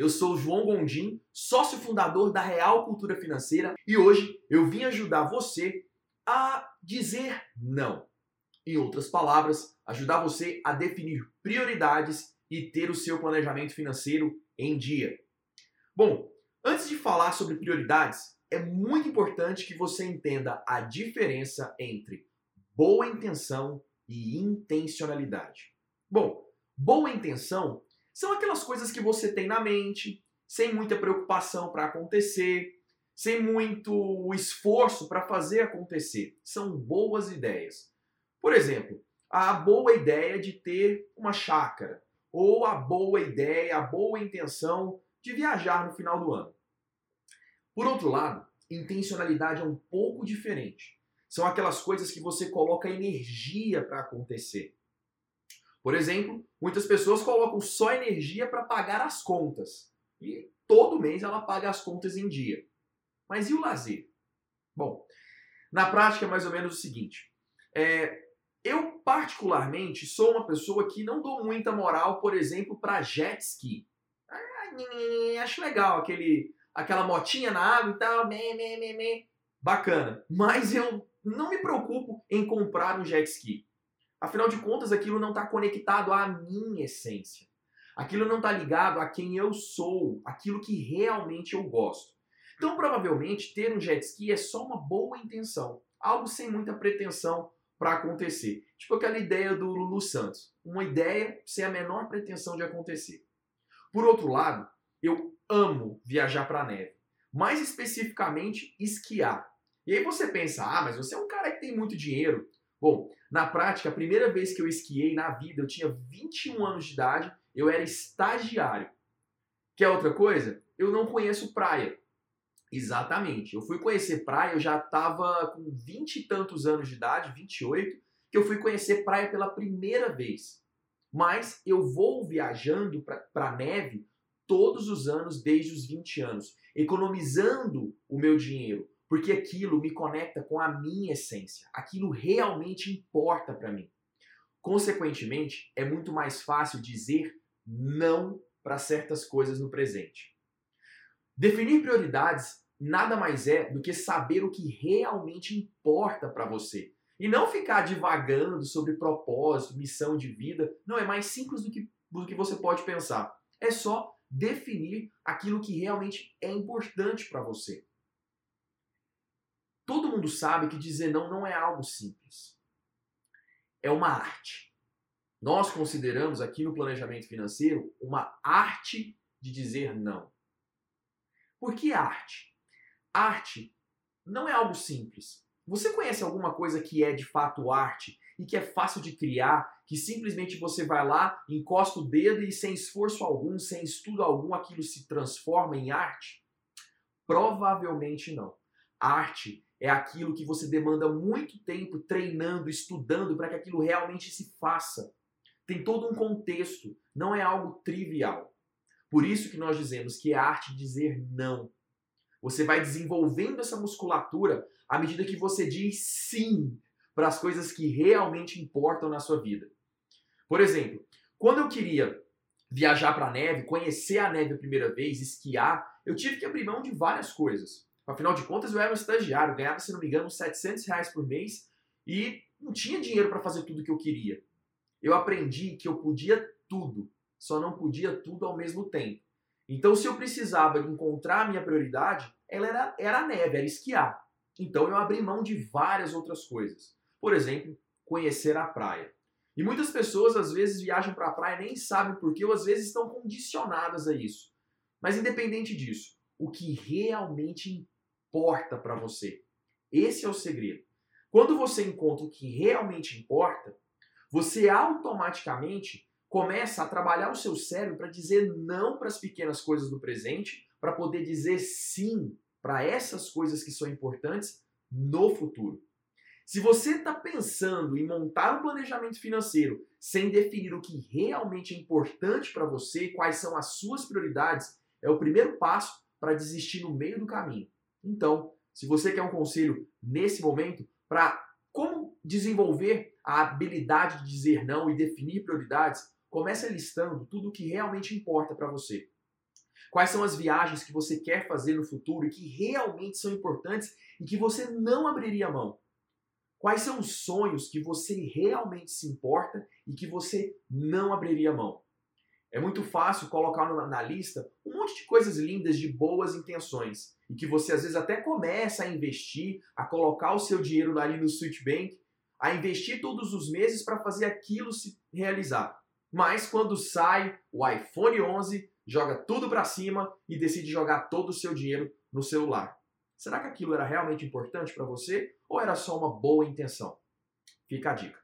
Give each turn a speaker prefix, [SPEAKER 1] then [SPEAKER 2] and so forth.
[SPEAKER 1] eu sou o João Gondim, sócio fundador da Real Cultura Financeira e hoje eu vim ajudar você a dizer não. Em outras palavras, ajudar você a definir prioridades e ter o seu planejamento financeiro em dia. Bom, antes de falar sobre prioridades, é muito importante que você entenda a diferença entre boa intenção e intencionalidade. Bom, boa intenção são aquelas coisas que você tem na mente, sem muita preocupação para acontecer, sem muito esforço para fazer acontecer. São boas ideias. Por exemplo, a boa ideia de ter uma chácara, ou a boa ideia, a boa intenção de viajar no final do ano. Por outro lado, intencionalidade é um pouco diferente. São aquelas coisas que você coloca energia para acontecer. Por exemplo, muitas pessoas colocam só energia para pagar as contas. E todo mês ela paga as contas em dia. Mas e o lazer? Bom, na prática é mais ou menos o seguinte. É, eu, particularmente, sou uma pessoa que não dou muita moral, por exemplo, para jet ski. Ah, acho legal aquele, aquela motinha na água e tal, me, me, me, me. bacana. Mas eu não me preocupo em comprar um jet ski. Afinal de contas, aquilo não está conectado à minha essência. Aquilo não está ligado a quem eu sou, aquilo que realmente eu gosto. Então, provavelmente, ter um jet ski é só uma boa intenção, algo sem muita pretensão para acontecer. Tipo aquela ideia do Lulu Santos, uma ideia sem a menor pretensão de acontecer. Por outro lado, eu amo viajar para a neve, mais especificamente esquiar. E aí você pensa, ah, mas você é um cara que tem muito dinheiro, Bom, na prática, a primeira vez que eu esquiei na vida, eu tinha 21 anos de idade, eu era estagiário. Quer outra coisa? Eu não conheço praia. Exatamente. Eu fui conhecer praia, eu já estava com 20 e tantos anos de idade, 28, que eu fui conhecer praia pela primeira vez. Mas eu vou viajando para neve todos os anos desde os 20 anos, economizando o meu dinheiro, porque aquilo me conecta com a minha essência, aquilo realmente importa para mim. Consequentemente, é muito mais fácil dizer não para certas coisas no presente. Definir prioridades nada mais é do que saber o que realmente importa para você. E não ficar divagando sobre propósito, missão de vida. Não, é mais simples do que, do que você pode pensar. É só definir aquilo que realmente é importante para você. Todo mundo sabe que dizer não não é algo simples. É uma arte. Nós consideramos aqui no planejamento financeiro uma arte de dizer não. Por que arte? Arte não é algo simples. Você conhece alguma coisa que é de fato arte e que é fácil de criar, que simplesmente você vai lá, encosta o dedo e sem esforço algum, sem estudo algum, aquilo se transforma em arte? Provavelmente não. Arte é aquilo que você demanda muito tempo treinando, estudando para que aquilo realmente se faça. Tem todo um contexto, não é algo trivial. Por isso que nós dizemos que é arte dizer não. Você vai desenvolvendo essa musculatura à medida que você diz sim para as coisas que realmente importam na sua vida. Por exemplo, quando eu queria viajar para a neve, conhecer a neve a primeira vez, esquiar, eu tive que abrir mão de várias coisas. Afinal de contas, eu era um estagiário, ganhava, se não me engano, 700 reais por mês e não tinha dinheiro para fazer tudo que eu queria. Eu aprendi que eu podia tudo, só não podia tudo ao mesmo tempo. Então, se eu precisava encontrar a minha prioridade, ela era, era a neve, era esquiar. Então, eu abri mão de várias outras coisas. Por exemplo, conhecer a praia. E muitas pessoas, às vezes, viajam para a praia nem sabem por quê, ou às vezes estão condicionadas a isso. Mas, independente disso, o que realmente importa para você. Esse é o segredo. Quando você encontra o que realmente importa, você automaticamente começa a trabalhar o seu cérebro para dizer não para as pequenas coisas do presente, para poder dizer sim para essas coisas que são importantes no futuro. Se você está pensando em montar um planejamento financeiro sem definir o que realmente é importante para você, quais são as suas prioridades, é o primeiro passo para desistir no meio do caminho. Então, se você quer um conselho nesse momento para como desenvolver a habilidade de dizer não e definir prioridades, comece listando tudo o que realmente importa para você. Quais são as viagens que você quer fazer no futuro e que realmente são importantes e que você não abriria mão? Quais são os sonhos que você realmente se importa e que você não abriria mão? É muito fácil colocar na lista um monte de coisas lindas de boas intenções e que você às vezes até começa a investir, a colocar o seu dinheiro ali no Switchbank, a investir todos os meses para fazer aquilo se realizar. Mas quando sai o iPhone 11, joga tudo para cima e decide jogar todo o seu dinheiro no celular. Será que aquilo era realmente importante para você ou era só uma boa intenção? Fica a dica.